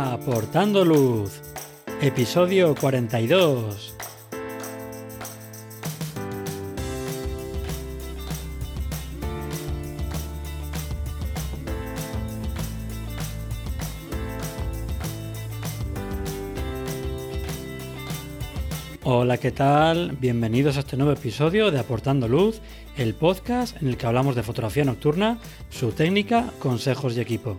Aportando Luz, episodio 42. Hola, ¿qué tal? Bienvenidos a este nuevo episodio de Aportando Luz, el podcast en el que hablamos de fotografía nocturna, su técnica, consejos y equipo.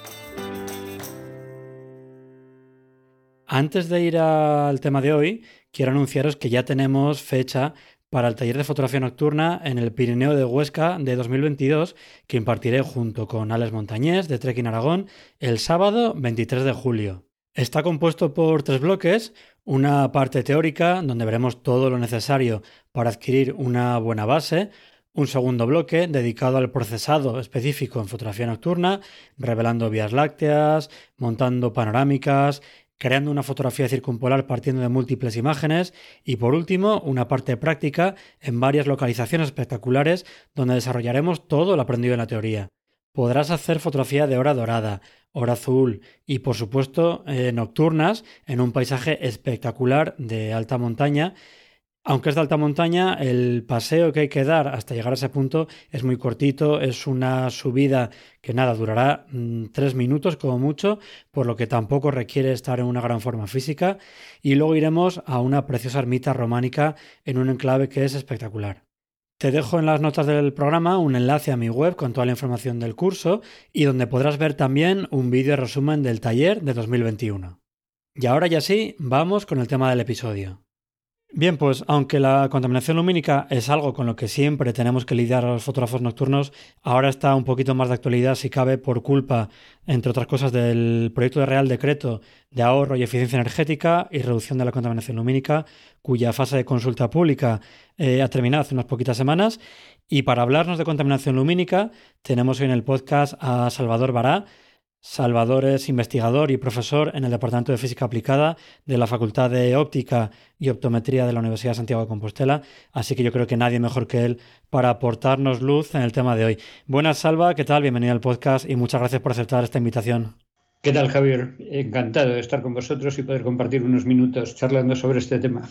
Antes de ir al tema de hoy, quiero anunciaros que ya tenemos fecha para el taller de fotografía nocturna en el Pirineo de Huesca de 2022 que impartiré junto con Alex Montañés de Trekking Aragón el sábado 23 de julio. Está compuesto por tres bloques, una parte teórica donde veremos todo lo necesario para adquirir una buena base, un segundo bloque dedicado al procesado específico en fotografía nocturna, revelando vías lácteas, montando panorámicas, creando una fotografía circumpolar partiendo de múltiples imágenes y por último una parte práctica en varias localizaciones espectaculares donde desarrollaremos todo lo aprendido en la teoría. Podrás hacer fotografía de hora dorada, hora azul y por supuesto eh, nocturnas en un paisaje espectacular de alta montaña aunque es de alta montaña, el paseo que hay que dar hasta llegar a ese punto es muy cortito, es una subida que nada, durará mm, tres minutos como mucho, por lo que tampoco requiere estar en una gran forma física, y luego iremos a una preciosa ermita románica en un enclave que es espectacular. Te dejo en las notas del programa un enlace a mi web con toda la información del curso y donde podrás ver también un vídeo resumen del taller de 2021. Y ahora ya sí, vamos con el tema del episodio. Bien, pues aunque la contaminación lumínica es algo con lo que siempre tenemos que lidiar a los fotógrafos nocturnos, ahora está un poquito más de actualidad si cabe por culpa, entre otras cosas, del proyecto de Real Decreto de ahorro y eficiencia energética y reducción de la contaminación lumínica, cuya fase de consulta pública eh, ha terminado hace unas poquitas semanas. Y para hablarnos de contaminación lumínica, tenemos hoy en el podcast a Salvador Bará, Salvador es investigador y profesor en el Departamento de Física Aplicada de la Facultad de Óptica y Optometría de la Universidad de Santiago de Compostela, así que yo creo que nadie mejor que él para aportarnos luz en el tema de hoy. Buenas, Salva, ¿qué tal? Bienvenido al podcast y muchas gracias por aceptar esta invitación. ¿Qué tal, Javier? Encantado de estar con vosotros y poder compartir unos minutos charlando sobre este tema.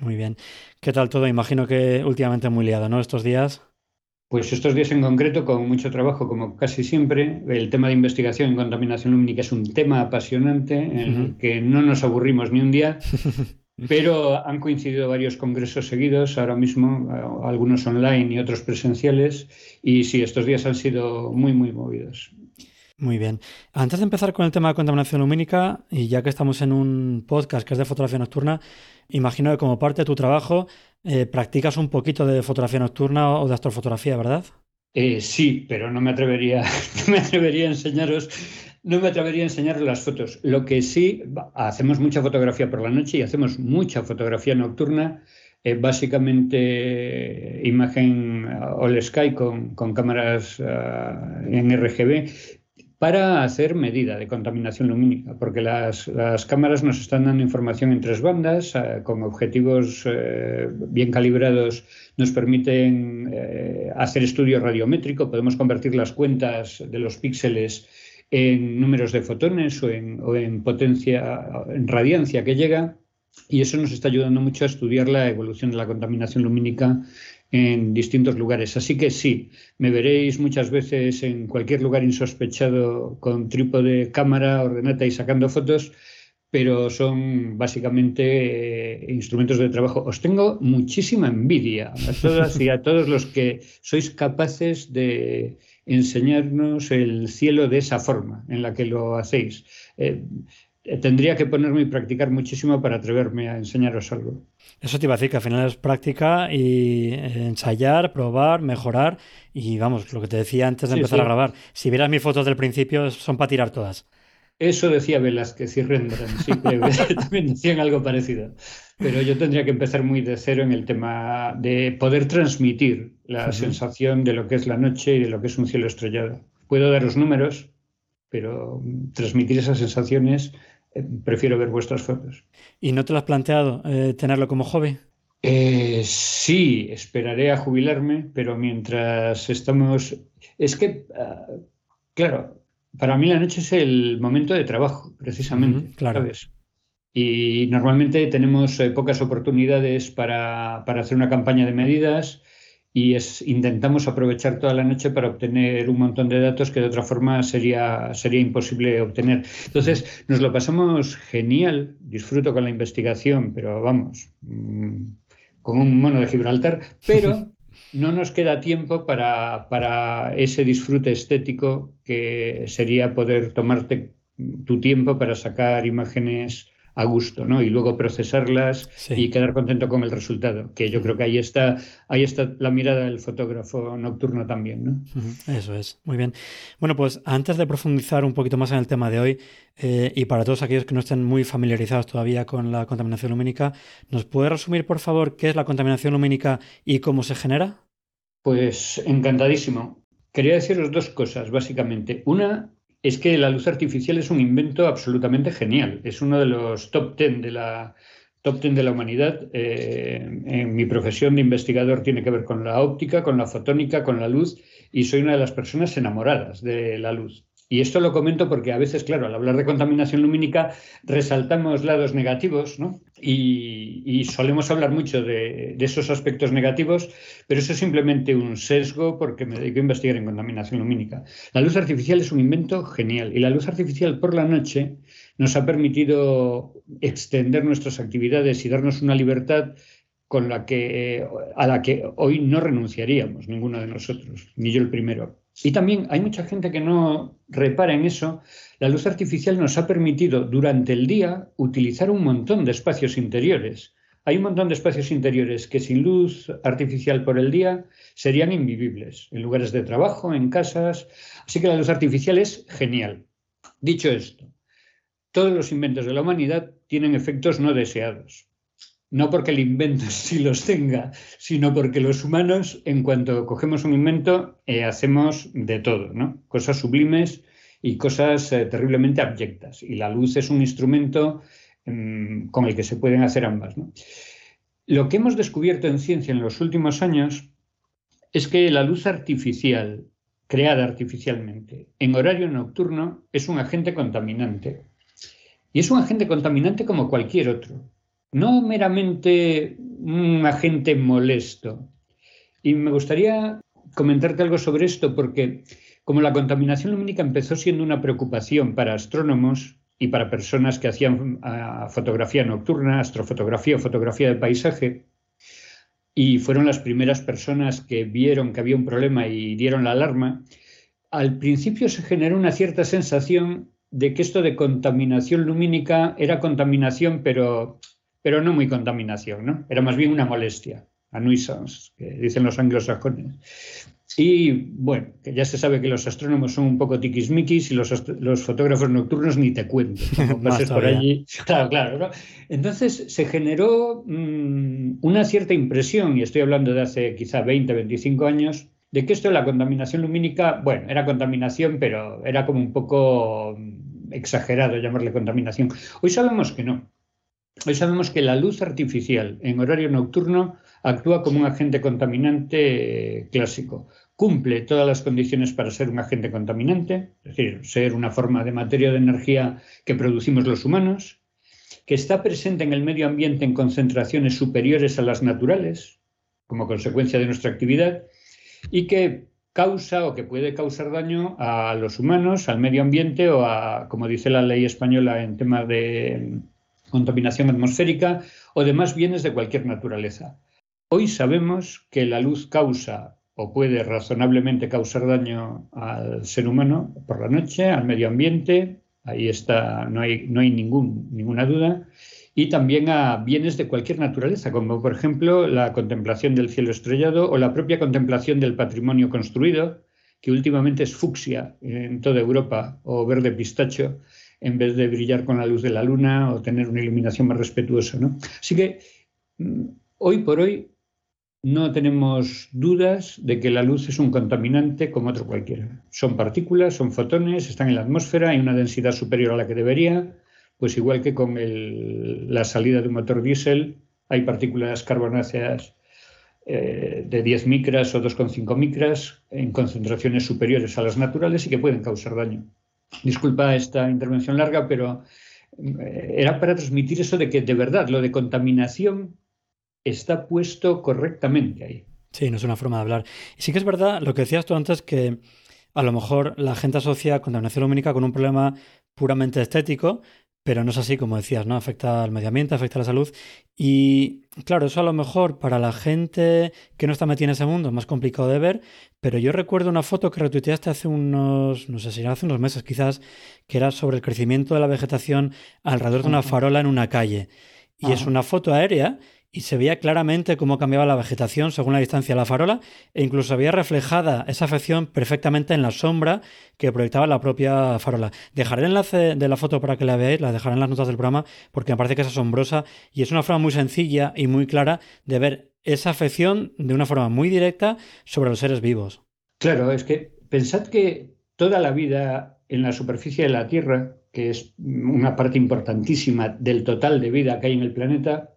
Muy bien. ¿Qué tal todo? Imagino que últimamente muy liado, ¿no? Estos días. Pues estos días en concreto, con mucho trabajo, como casi siempre, el tema de investigación en contaminación lumínica es un tema apasionante en el que no nos aburrimos ni un día, pero han coincidido varios congresos seguidos, ahora mismo, eh, algunos online y otros presenciales, y sí, estos días han sido muy, muy movidos. Muy bien. Antes de empezar con el tema de contaminación lumínica, y ya que estamos en un podcast que es de fotografía nocturna, imagino que como parte de tu trabajo eh, practicas un poquito de fotografía nocturna o de astrofotografía, ¿verdad? Eh, sí, pero no me atrevería, no me atrevería a enseñaros, no me atrevería a enseñaros las fotos. Lo que sí, hacemos mucha fotografía por la noche y hacemos mucha fotografía nocturna. Eh, básicamente imagen all sky con, con cámaras ah, en RGB, para hacer medida de contaminación lumínica, porque las, cámaras nos están dando información en tres bandas, eh, con objetivos eh, bien calibrados, nos permiten eh, hacer estudio radiométrico, podemos convertir las cuentas de los píxeles en números de fotones o en, o en potencia, en radiancia que llega, y eso nos está ayudando mucho a estudiar la evolución de la contaminación lumínica en distintos lugares. Así que sí, me veréis muchas veces en cualquier lugar insospechado con trípode, cámara, ordenata y sacando fotos, pero son básicamente eh, instrumentos de trabajo. Os tengo muchísima envidia a todas y a todos los que sois capaces de enseñarnos el cielo de esa forma en la que lo hacéis. Eh, tendría que ponerme y practicar muchísimo para atreverme a enseñaros algo. Eso te iba a decir, que al final es práctica y eh, ensayar, probar, mejorar y vamos, lo que te decía antes de empezar a grabar, si vieras mis fotos del principio son para tirar todas. Eso decía Velázquez y Rembrandt, sí, también decían algo parecido. Pero yo tendría que empezar muy de cero en el tema de poder transmitir la sensación de lo que es la noche y de lo que es un cielo estrellado. Puedo dar los números, pero transmitir esas sensaciones, eh, prefiero ver vuestras fotos. ¿Y no te lo has planteado eh, tenerlo como hobby? Eh, sí, esperaré a jubilarme, pero mientras estamos... Es que, ah, claro, para mí la noche es el momento de trabajo, precisamente. claro. Y normalmente tenemos eh, pocas oportunidades para, hacer una campaña de medidas y es, intentamos aprovechar toda la noche para obtener un montón de datos que de otra forma sería, sería imposible obtener. Entonces, nos lo pasamos genial, disfruto con la investigación, pero vamos, mm, como un mono de Gibraltar, pero no nos queda tiempo para, para, ese disfrute estético que sería poder tomarte tu tiempo para sacar imágenes a gusto, ¿no? Y luego procesarlas y quedar contento con el resultado, que yo creo que ahí está, ahí está la mirada del fotógrafo nocturno también, ¿no? Eso es, muy bien. Bueno, pues antes de profundizar un poquito más en el tema de hoy, eh, y para todos aquellos que no estén muy familiarizados todavía con la contaminación lumínica, ¿nos puede resumir, por favor, qué es la contaminación lumínica y cómo se genera? Pues encantadísimo. Quería deciros dos cosas, básicamente. Una es que la luz artificial es un invento absolutamente genial. Es uno de los top ten de la, top ten de la humanidad. Eh, en mi profesión de investigador tiene que ver con la óptica, con la fotónica, con la luz, y soy una de las personas enamoradas de la luz. Y esto lo comento porque a veces, claro, al hablar de contaminación lumínica resaltamos lados negativos, ¿no? Y, solemos hablar mucho de, esos aspectos negativos, pero eso es simplemente un sesgo porque me dedico a investigar en contaminación lumínica. La luz artificial es un invento genial y la luz artificial por la noche nos ha permitido extender nuestras actividades y darnos una libertad con la que, a la que hoy no renunciaríamos, ninguno de nosotros, ni yo el primero. Y también hay mucha gente que no repara en eso. La luz artificial nos ha permitido durante el día utilizar un montón de espacios interiores. Hay un montón de espacios interiores que sin luz artificial por el día serían invivibles, en lugares de trabajo, en casas. Así que la luz artificial es genial. Dicho esto, todos los inventos de la humanidad tienen efectos no deseados no porque el invento sí los tenga, sino porque los humanos, en cuanto cogemos un invento, eh, hacemos de todo, ¿no? Cosas sublimes y cosas eh, terriblemente abyectas. Y la luz es un instrumento mm, con el que se pueden hacer ambas. Lo que hemos descubierto en ciencia en los últimos años es que la luz artificial, creada artificialmente, en horario nocturno, es un agente contaminante. Y es un agente contaminante como cualquier otro no meramente un agente molesto. Y me gustaría comentarte algo sobre esto porque como la contaminación lumínica empezó siendo una preocupación para astrónomos y para personas que hacían ah, fotografía nocturna, astrofotografía o fotografía de paisaje, y fueron las primeras personas que vieron que había un problema y dieron la alarma, al principio se generó una cierta sensación de que esto de contaminación lumínica era contaminación, pero pero no muy contaminación, ¿no? Era más bien una molestia, a nuisance, que dicen los anglosajones. Y bueno, que ya se sabe que los astrónomos son un poco tiquismiquis y los, los fotógrafos nocturnos ni te cuento. por allí. Claro, claro. ¿no? Entonces se generó mm, una cierta impresión, y estoy hablando de hace quizá 20, 25 años, de que esto de la contaminación lumínica, bueno, era contaminación, pero era como un poco mm, exagerado llamarle contaminación. Hoy sabemos que no. Hoy sabemos que la luz artificial en horario nocturno actúa como un agente contaminante clásico. Cumple todas las condiciones para ser un agente contaminante, es decir, ser una forma de materia de energía que producimos los humanos, que está presente en el medio ambiente en concentraciones superiores a las naturales, como consecuencia de nuestra actividad, y que causa o que puede causar daño a los humanos, al medio ambiente o a, como dice la ley española en temas de contaminación atmosférica o demás bienes de cualquier naturaleza. Hoy sabemos que la luz causa o puede razonablemente causar daño al ser humano por la noche, al medio ambiente, ahí está, no hay, no hay ningún, ninguna duda, y también a bienes de cualquier naturaleza, como por ejemplo la contemplación del cielo estrellado o la propia contemplación del patrimonio construido, que últimamente es fucsia en toda Europa o verde pistacho, en vez de brillar con la luz de la luna o tener una iluminación más respetuosa. ¿no? Así que mm, hoy por hoy no tenemos dudas de que la luz es un contaminante como otro cualquiera. Son partículas, son fotones, están en la atmósfera, hay una densidad superior a la que debería, pues igual que con la salida de un motor diésel hay partículas carbonáceas eh, de 10 micras o 2,5 micras en concentraciones superiores a las naturales y que pueden causar daño. Disculpa esta intervención larga, pero eh, era para transmitir eso de que de verdad lo de contaminación está puesto correctamente ahí. Sí, no es una forma de hablar. Sí que es verdad lo que decías tú antes, que a lo mejor la gente asocia contaminación lumínica con un problema puramente estético, pero no es así, como decías, ¿no? Afecta al medio ambiente, afecta a la salud. Y claro, eso a lo mejor para la gente que no está metida en ese mundo es más complicado de ver, pero yo recuerdo una foto que retuiteaste hace unos, no sé si hace unos meses quizás, que era sobre el crecimiento de la vegetación alrededor de una farola en una calle. Y es una foto aérea y se veía claramente cómo cambiaba la vegetación según la distancia de la farola e incluso había reflejada esa afección perfectamente en la sombra que proyectaba la propia farola. Dejaré el enlace de la foto para que la veáis, la dejaré en las notas del programa porque me parece que es asombrosa y es una forma muy sencilla y muy clara de ver esa afección de una forma muy directa sobre los seres vivos. Claro, es que pensad que toda la vida en la superficie de la Tierra, que es una parte importantísima del total de vida que hay en el planeta,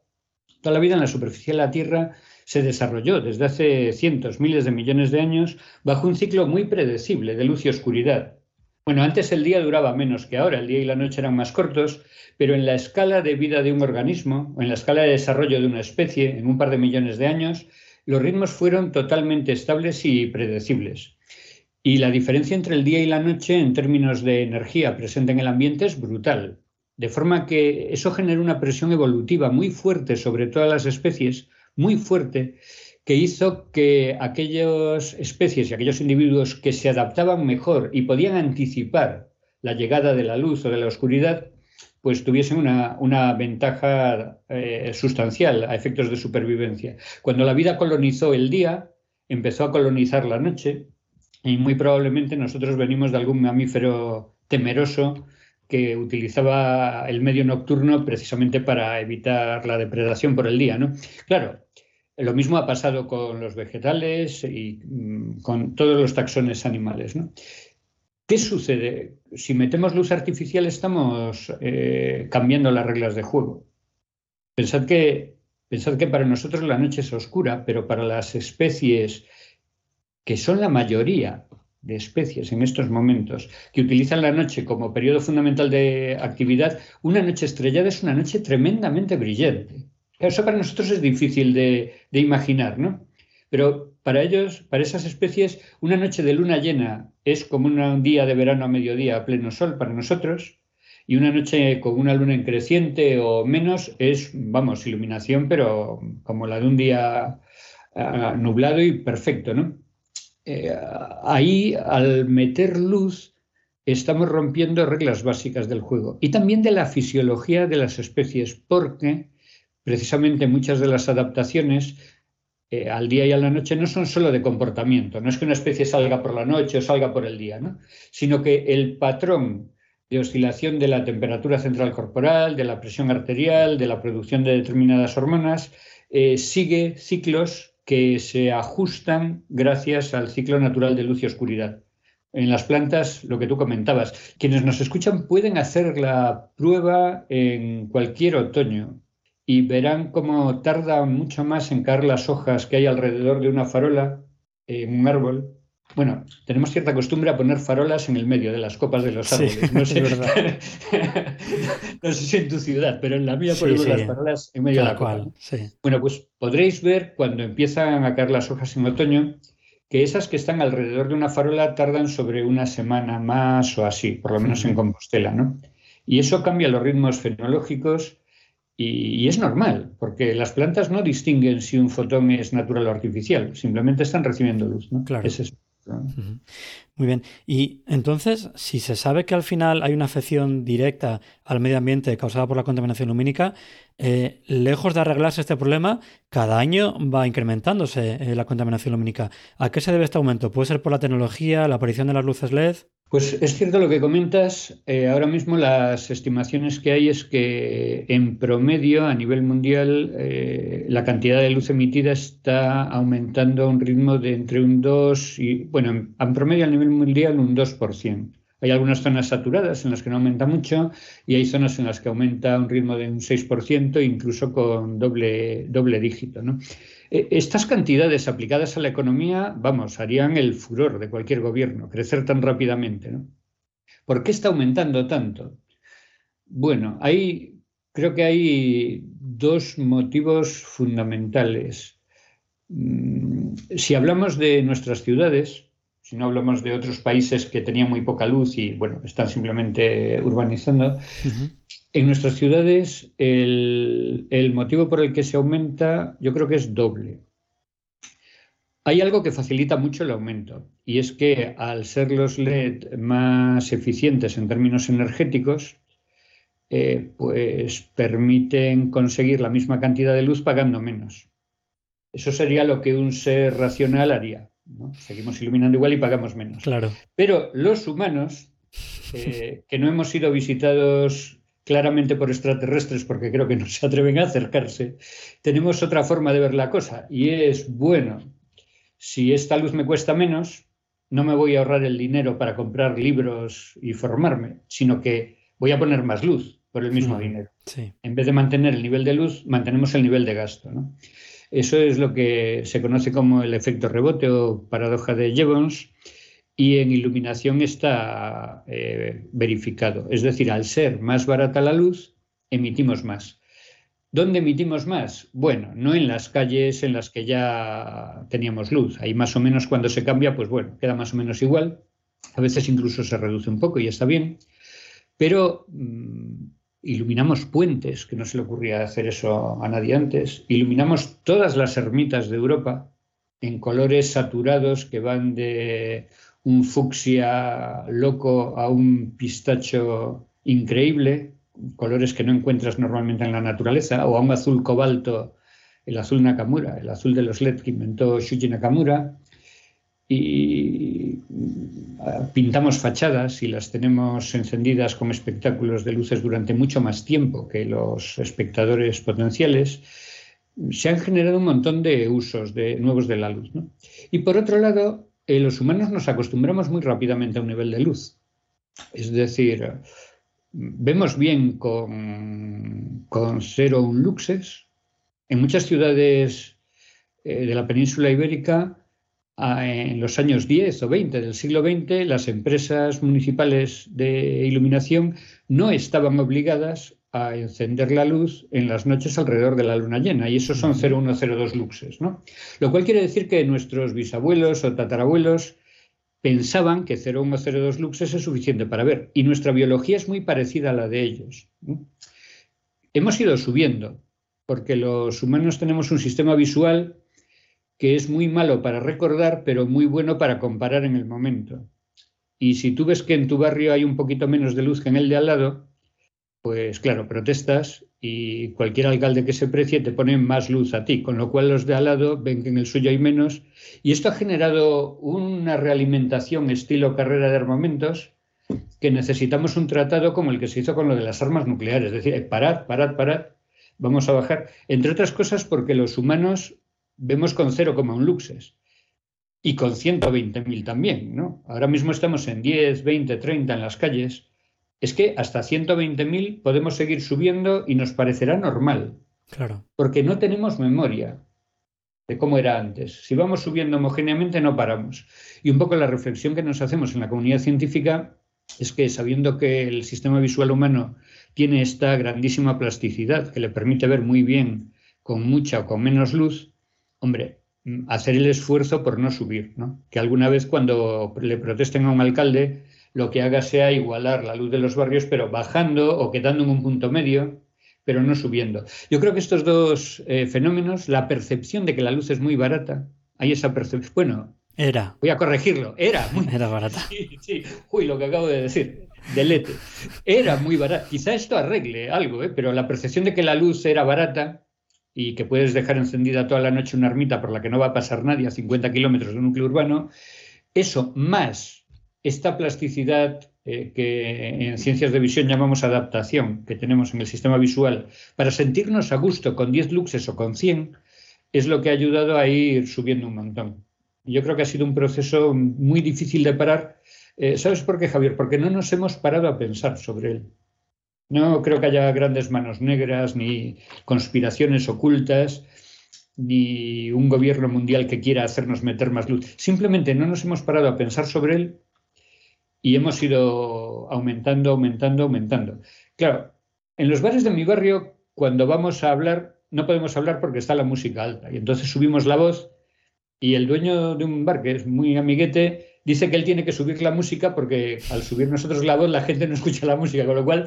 Toda la vida en la superficie de la Tierra se desarrolló desde hace cientos, miles de millones de años bajo un ciclo muy predecible de luz y oscuridad. Bueno, antes el día duraba menos que ahora, el día y la noche eran más cortos, pero en la escala de vida de un organismo, o en la escala de desarrollo de una especie, en un par de millones de años, los ritmos fueron totalmente estables y predecibles. Y la diferencia entre el día y la noche en términos de energía presente en el ambiente es brutal. De forma que eso genera una presión evolutiva muy fuerte sobre todas las especies, muy fuerte, que hizo que aquellas especies y aquellos individuos que se adaptaban mejor y podían anticipar la llegada de la luz o de la oscuridad, pues tuviesen una, ventaja eh, sustancial a efectos de supervivencia. Cuando la vida colonizó el día, empezó a colonizar la noche y muy probablemente nosotros venimos de algún mamífero temeroso que utilizaba el medio nocturno precisamente para evitar la depredación por el día. ¿no? Claro, lo mismo ha pasado con los vegetales y mm, con todos los taxones animales. ¿Qué sucede? Si metemos luz artificial estamos eh, cambiando las reglas de juego. Pensad que, pensad que para nosotros la noche es oscura, pero para las especies que son la mayoría de especies en estos momentos que utilizan la noche como periodo fundamental de actividad, una noche estrellada es una noche tremendamente brillante. Eso para nosotros es difícil de, imaginar, ¿no? Pero para ellos, para esas especies, una noche de luna llena es como un día de verano a mediodía a pleno sol para nosotros, y una noche con una luna en creciente o menos es, vamos, iluminación, pero como la de un día ah, nublado y perfecto, ¿no? Eh, ahí al meter luz estamos rompiendo reglas básicas del juego y también de la fisiología de las especies, porque precisamente muchas de las adaptaciones eh, al día y a la noche no son solo de comportamiento, no es que una especie salga por la noche o salga por el día, sino que el patrón de oscilación de la temperatura central corporal, de la presión arterial, de la producción de determinadas hormonas, eh, sigue ciclos que se ajustan gracias al ciclo natural de luz y oscuridad. En las plantas, lo que tú comentabas, quienes nos escuchan pueden hacer la prueba en cualquier otoño y verán cómo tarda mucho más en caer las hojas que hay alrededor de una farola en un árbol bueno, tenemos cierta costumbre a poner farolas en el medio de las copas de los árboles. no, sé, verdad. no sé si en tu ciudad, pero en la mía ponemos las farolas en medio de la copa. Bueno, pues podréis ver cuando empiezan a caer las hojas en otoño que esas que están alrededor de una farola tardan sobre una semana más o así, por lo menos en Compostela, ¿no? Y eso cambia los ritmos fenológicos y, es normal, porque las plantas no distinguen si un fotón es natural o artificial, simplemente están recibiendo luz, ¿no? Claro. Es eso. Muy bien. Y entonces, si se sabe que al final hay una afección directa al medio ambiente causada por la contaminación lumínica, eh, lejos de arreglarse este problema, cada año va incrementándose eh, la contaminación lumínica. ¿A qué se debe este aumento? ¿Puede ser por la tecnología, la aparición de las luces LED? Pues es cierto lo que comentas. Eh, ahora mismo las estimaciones que hay es que en promedio a nivel mundial eh, la cantidad de luz emitida está aumentando a un ritmo de entre un 2 y, bueno, en, promedio a nivel mundial un 2%. Hay algunas zonas saturadas en las que no aumenta mucho y hay zonas en las que aumenta a un ritmo de un 6%, incluso con doble, doble dígito. ¿no? Eh, estas cantidades aplicadas a la economía, vamos, harían el furor de cualquier gobierno, crecer tan rápidamente. ¿no? ¿Por qué está aumentando tanto? Bueno, hay, creo que hay dos motivos fundamentales. Mm, si hablamos de nuestras ciudades, si no hablamos de otros países que tenían muy poca luz y, bueno, están simplemente urbanizando, en nuestras ciudades el, motivo por el que se aumenta yo creo que es doble. Hay algo que facilita mucho el aumento y es que al ser los LED más eficientes en términos energéticos, eh, pues permiten conseguir la misma cantidad de luz pagando menos. Eso sería lo que un ser racional haría. Seguimos iluminando igual y pagamos menos. Claro. Pero los humanos, eh, que no hemos sido visitados claramente por extraterrestres, porque creo que no se atreven a acercarse, tenemos otra forma de ver la cosa y es, bueno, si esta luz me cuesta menos, no me voy a ahorrar el dinero para comprar libros y formarme, sino que voy a poner más luz por el mismo dinero. En vez de mantener el nivel de luz, mantenemos el nivel de gasto. Eso es lo que se conoce como el efecto rebote o paradoja de Jevons y en iluminación está eh, verificado. Es decir, al ser más barata la luz, emitimos más. ¿Dónde emitimos más? Bueno, no en las calles en las que ya teníamos luz. Ahí más o menos cuando se cambia, pues bueno, queda más o menos igual. A veces incluso se reduce un poco y está bien. Pero mm, iluminamos puentes, que no se le ocurría hacer eso a nadie antes. Iluminamos todas las ermitas de Europa en colores saturados que van de un fucsia loco a un pistacho increíble, colores que no encuentras normalmente en la naturaleza, o a un azul cobalto, el azul Nakamura, el azul de los LED que inventó Shuji Nakamura, y ah, pintamos fachadas y las tenemos encendidas como espectáculos de luces durante mucho más tiempo que los espectadores potenciales, se han generado un montón de usos de, nuevos de la luz. Y por otro lado, los humanos nos acostumbramos muy rápidamente a un nivel de luz. Es decir, vemos bien con, con 0 un luxes. En muchas ciudades eh, de la península ibérica, en los años 10 o 20 del siglo XX, las empresas municipales de iluminación no estaban obligadas a encender la luz en las noches alrededor de la luna llena, y esos son 0102 luxes, ¿no? Lo cual quiere decir que nuestros bisabuelos o tatarabuelos pensaban que 0102 luxes es suficiente para ver, y nuestra biología es muy parecida a la de ellos. Hemos ido subiendo, porque los humanos tenemos un sistema visual que es muy malo para recordar, pero muy bueno para comparar en el momento. Y si tú ves que en tu barrio hay un poquito menos de luz que en el de al lado, pues claro, protestas y cualquier alcalde que se precie te pone más luz a ti, con lo cual los de al lado ven que en el suyo hay menos. Y esto ha generado una realimentación estilo carrera de armamentos que necesitamos un tratado como el que se hizo con lo de las armas nucleares, es decir, eh, parad, parad, parad, vamos a bajar. Entre otras cosas porque los humanos vemos con 0,1 luxes y con 120.000 también, ¿no? Ahora mismo estamos en 10, 20, 30 en las calles es que hasta 120.000 podemos seguir subiendo y nos parecerá normal. Claro. Porque no tenemos memoria de cómo era antes. Si vamos subiendo homogéneamente no paramos. Y un poco la reflexión que nos hacemos en la comunidad científica es que sabiendo que el sistema visual humano tiene esta grandísima plasticidad que le permite ver muy bien con mucha o con menos luz, hombre, hacer el esfuerzo por no subir, ¿no? Que alguna vez cuando le protesten a un alcalde lo que haga sea igualar la luz de los barrios, pero bajando o quedando en un punto medio, pero no subiendo. Yo creo que estos dos eh, fenómenos, la percepción de que la luz es muy barata, hay esa percepción. Bueno, era. Voy a corregirlo. Era muy Era barata. Sí, sí. Uy, lo que acabo de decir. Delete. Era muy barata. Quizá esto arregle algo, ¿eh? pero la percepción de que la luz era barata y que puedes dejar encendida toda la noche una ermita por la que no va a pasar nadie a 50 kilómetros de un núcleo urbano, eso más esta plasticidad eh, que en ciencias de visión llamamos adaptación, que tenemos en el sistema visual, para sentirnos a gusto con 10 luxes o con 100, es lo que ha ayudado a ir subiendo un montón. Yo creo que ha sido un proceso muy difícil de parar. Eh, ¿Sabes por qué, Javier? Porque no nos hemos parado a pensar sobre él. No creo que haya grandes manos negras, ni conspiraciones ocultas, ni un gobierno mundial que quiera hacernos meter más luz. Simplemente no nos hemos parado a pensar sobre él y hemos ido aumentando, aumentando, aumentando. Claro, en los bares de mi barrio, cuando vamos a hablar, no podemos hablar porque está la música alta. Y entonces subimos la voz y el dueño de un bar, que es muy amiguete, dice que él tiene que subir la música porque al subir nosotros la voz la gente no escucha la música, con lo cual,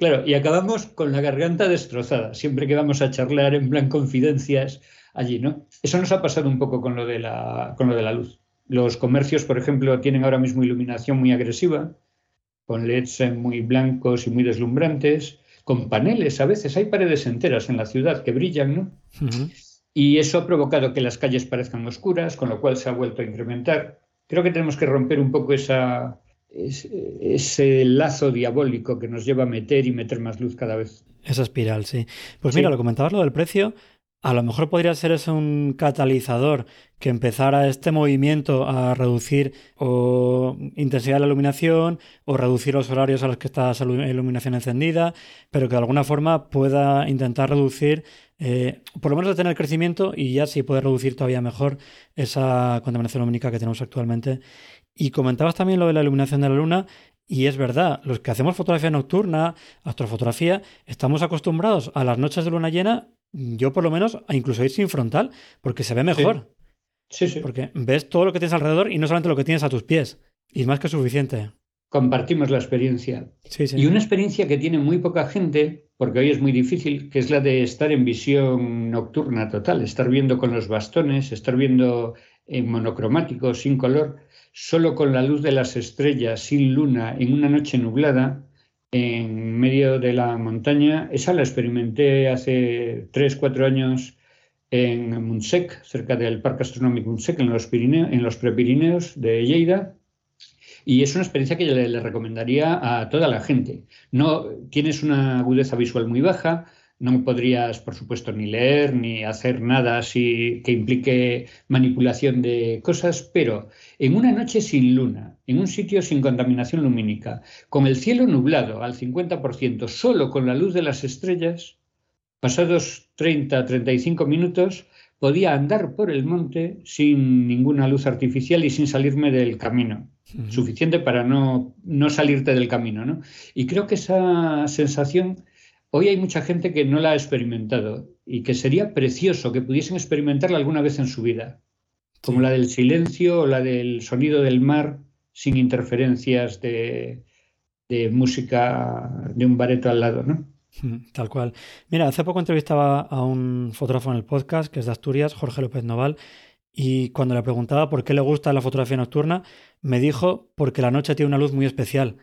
claro, y acabamos con la garganta destrozada, siempre que vamos a charlar en plan confidencias allí, ¿no? Eso nos ha pasado un poco con lo de la, con lo de la luz. Los comercios, por ejemplo, tienen ahora mismo iluminación muy agresiva, con LEDs muy blancos y muy deslumbrantes, con paneles, a veces hay paredes enteras en la ciudad que brillan, ¿no? Y eso ha provocado que las calles parezcan oscuras, con lo cual se ha vuelto a incrementar creo que tenemos que romper un poco esa, ese, lazo diabólico que nos lleva a meter y meter más luz cada vez. Esa espiral, sí. Pues mira, lo comentabas lo del precio. A lo mejor podría ser ese un catalizador que empezara este movimiento a reducir o intensidad de la iluminación o reducir los horarios a los que está esa iluminación encendida, pero que de alguna forma pueda intentar reducir eh, por lo menos de tener crecimiento y ya sí poder reducir todavía mejor esa contaminación lumínica que tenemos actualmente. Y comentabas también lo de la iluminación de la luna y es verdad, los que hacemos fotografía nocturna, astrofotografía, estamos acostumbrados a las noches de luna llena, yo por lo menos, incluso ir sin frontal, porque se ve mejor. Sí, sí. Porque ves todo lo que tienes alrededor y no solamente lo que tienes a tus pies. Y es más que suficiente. Compartimos la experiencia. Y una experiencia que tiene muy poca gente porque hoy es muy difícil, que es la de estar en visión nocturna total, estar viendo con los bastones, estar viendo en monocromático, sin color, solo con la luz de las estrellas, sin luna, en una noche nublada, en medio de la montaña. Esa la experimenté hace tres, cuatro años en Munsec, cerca del Parque Astronómico Munsec, en los, en los Prepirineos de Lleida y es una experiencia que yo le, recomendaría a toda la gente. No tienes una agudeza visual muy baja, no podrías, por supuesto, ni leer ni hacer nada así que implique manipulación de cosas, pero en una noche sin luna, en un sitio sin contaminación lumínica, con el cielo nublado al 50%, solo con la luz de las estrellas, pasados 30-35 minutos, podía andar por el monte sin ninguna luz artificial y sin salirme del camino suficiente para no, no salirte del camino. ¿no? Y creo que esa sensación, hoy hay mucha gente que no la ha experimentado y que sería precioso que pudiesen experimentarla alguna vez en su vida, como la del silencio o la del sonido del mar sin interferencias de, de música de un bareto al lado, ¿no? Tal cual. Mira, hace poco entrevistaba a un fotógrafo en el podcast que es de Asturias, Jorge López Noval, y cuando le preguntaba por qué le gusta la fotografía nocturna, me dijo porque la noche tiene una luz muy especial.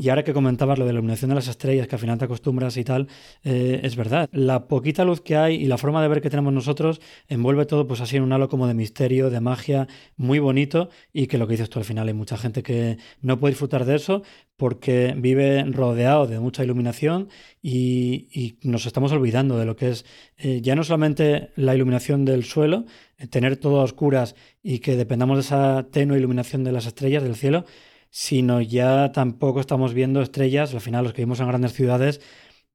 Y ahora que comentabas lo de la iluminación de las estrellas, que al final te acostumbras y tal, eh, es verdad. La poquita luz que hay y la forma de ver que tenemos nosotros envuelve todo pues así en un halo como de misterio, de magia, muy bonito y que lo que dices tú al final hay mucha gente que no puede disfrutar de eso porque vive rodeado de mucha iluminación y, nos estamos olvidando de lo que es eh, ya no solamente la iluminación del suelo, eh, tener todo a oscuras y que dependamos de esa tenue iluminación de las estrellas del cielo, sino ya tampoco estamos viendo estrellas, al final los que vivimos en grandes ciudades,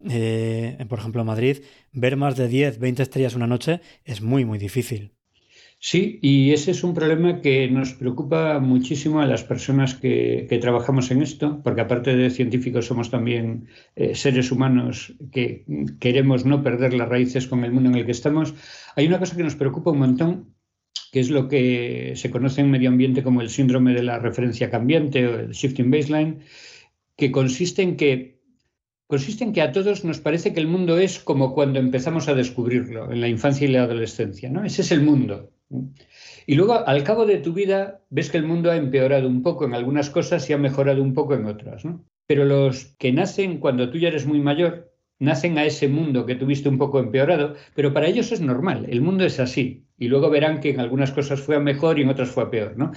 eh, por ejemplo Madrid, ver más de 10, 20 estrellas una noche es muy, muy difícil. Sí, y ese es un problema que nos preocupa muchísimo a las personas que, trabajamos en esto, porque aparte de científicos somos también eh, seres humanos que queremos no perder las raíces con el mundo en el que estamos. Hay una cosa que nos preocupa un montón que es lo que se conoce en medio ambiente como el síndrome de la referencia cambiante o el shifting baseline, que consiste en que que a todos nos parece que el mundo es como cuando empezamos a descubrirlo, en la infancia y la adolescencia, ¿no? Ese es el mundo. Y luego, al cabo de tu vida, ves que el mundo ha empeorado un poco en algunas cosas y ha mejorado un poco en otras, ¿no? Pero los que nacen cuando tú ya eres muy mayor, nacen a ese mundo que tuviste un poco empeorado, pero para ellos es normal, el mundo es así, y luego verán que en algunas cosas fue a mejor y en otras fue a peor, ¿no?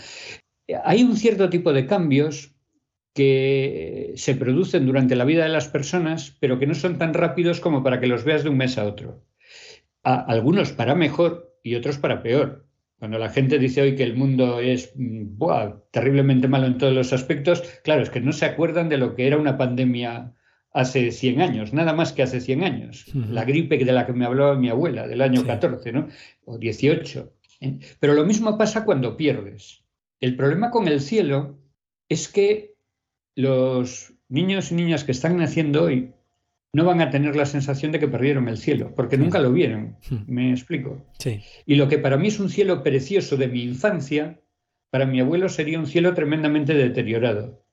hay un cierto tipo de cambios que se producen durante la vida de las personas, pero que no son tan rápidos como para que los veas de un mes a otro. algunos para mejor y otros para peor. Cuando la gente dice hoy que el mundo es mm, terriblemente malo en todos los aspectos, claro, es que no se acuerdan de lo que era una pandemia hace 100 años, nada más que hace 100 años. La gripe de la que me hablaba mi abuela, del año 14, ¿no? O 18. ¿eh? Pero lo mismo pasa cuando pierdes. El problema con el cielo es que los niños y niñas que están naciendo hoy no van a tener la sensación de que perdieron el cielo, porque nunca lo vieron. ¿Me explico? Sí. Y lo que para mí es un cielo precioso de mi infancia, para mi abuelo sería un cielo tremendamente deteriorado.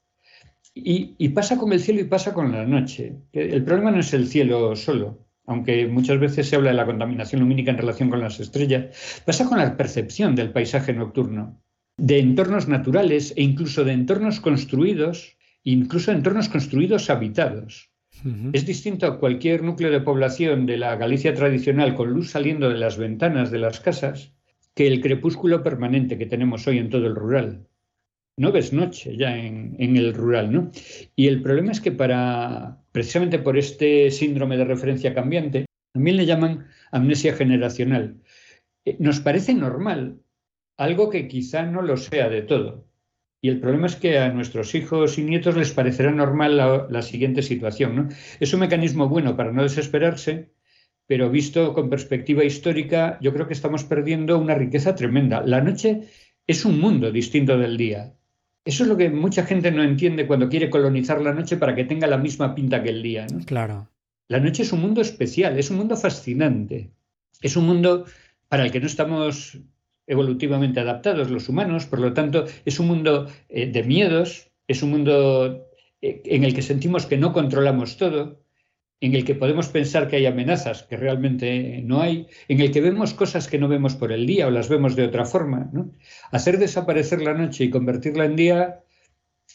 Y, pasa con el cielo y pasa con la noche. El problema no es el cielo solo, aunque muchas veces se habla de la contaminación lumínica en relación con las estrellas, pasa con la percepción del paisaje nocturno, de entornos naturales e incluso de entornos construidos incluso entornos construidos habitados. Es distinto a cualquier núcleo de población de la Galicia tradicional con luz saliendo de las ventanas de las casas que el crepúsculo permanente que tenemos hoy en todo el rural. No ves noche ya en, el rural, ¿no? Y el problema es que para, precisamente por este síndrome de referencia cambiante, también le llaman amnesia generacional. Eh, nos parece normal algo que quizá no lo sea de todo. Y el problema es que a nuestros hijos y nietos les parecerá normal la, siguiente situación. ¿no? Es un mecanismo bueno para no desesperarse, pero visto con perspectiva histórica, yo creo que estamos perdiendo una riqueza tremenda. La noche es un mundo distinto del día. Eso es lo que mucha gente no entiende cuando quiere colonizar la noche para que tenga la misma pinta que el día. Claro. La noche es un mundo especial, es un mundo fascinante. Es un mundo para el que no estamos evolutivamente adaptados los humanos, por lo tanto es un mundo eh, de miedos, es un mundo eh, en el que sentimos que no controlamos todo, en el que podemos pensar que hay amenazas que realmente no hay, en el que vemos cosas que no vemos por el día o las vemos de otra forma. Hacer desaparecer la noche y convertirla en día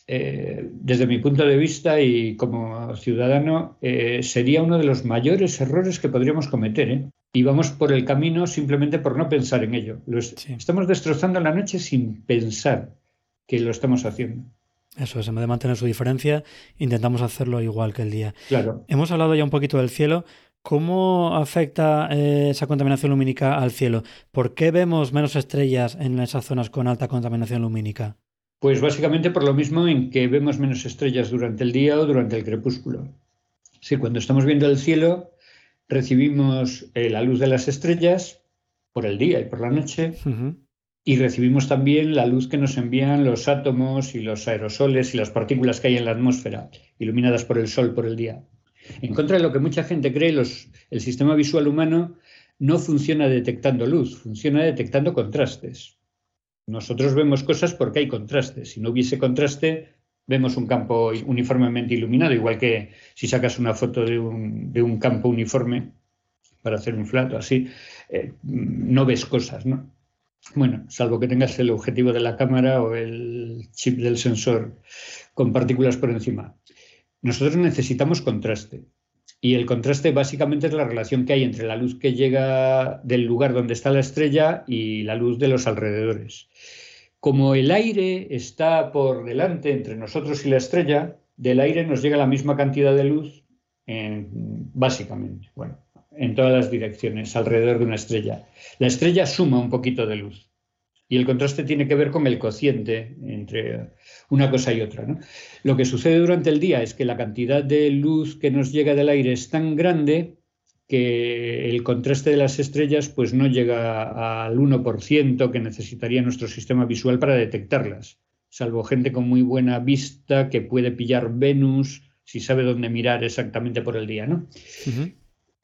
eh, desde mi punto de vista y como ciudadano, eh, sería uno de los mayores errores que podríamos cometer. ¿eh? Y vamos por el camino simplemente por no pensar en ello. Estamos destrozando la noche sin pensar que lo estamos haciendo. Eso es, en vez de mantener su diferencia, intentamos hacerlo igual que el día. Claro. Hemos hablado ya un poquito del cielo. ¿Cómo afecta esa contaminación lumínica al cielo? ¿Por qué vemos menos estrellas en esas zonas con alta contaminación lumínica? Pues básicamente por lo mismo en que vemos menos estrellas durante el día o durante el crepúsculo. Sí, cuando estamos viendo el cielo, recibimos eh, la luz de las estrellas por el día y por la noche, y recibimos también la luz que nos envían los átomos y los aerosoles y las partículas que hay en la atmósfera, iluminadas por el sol por el día. En contra de lo que mucha gente cree, el sistema visual humano no funciona detectando luz, funciona detectando contrastes. Nosotros vemos cosas porque hay contraste. Si no hubiese contraste, vemos un campo uniformemente iluminado, igual que si sacas una foto de un, campo uniforme para hacer un flato así, eh, no ves cosas, ¿no? Bueno, salvo que tengas el objetivo de la cámara o el chip del sensor con partículas por encima. Nosotros necesitamos contraste. Y el contraste básicamente es la relación que hay entre la luz que llega del lugar donde está la estrella y la luz de los alrededores. Como el aire está por delante entre nosotros y la estrella, del aire nos llega la misma cantidad de luz, básicamente, bueno, en todas las direcciones, alrededor de una estrella. La estrella suma un poquito de luz. Y el contraste tiene que ver con el cociente entre una cosa y otra. Lo que sucede durante el día es que la cantidad de luz que nos llega del aire es tan grande que el contraste de las estrellas pues no llega al 1% que necesitaría nuestro sistema visual para detectarlas, salvo gente con muy buena vista que puede pillar Venus si sabe dónde mirar exactamente por el día. ¿no?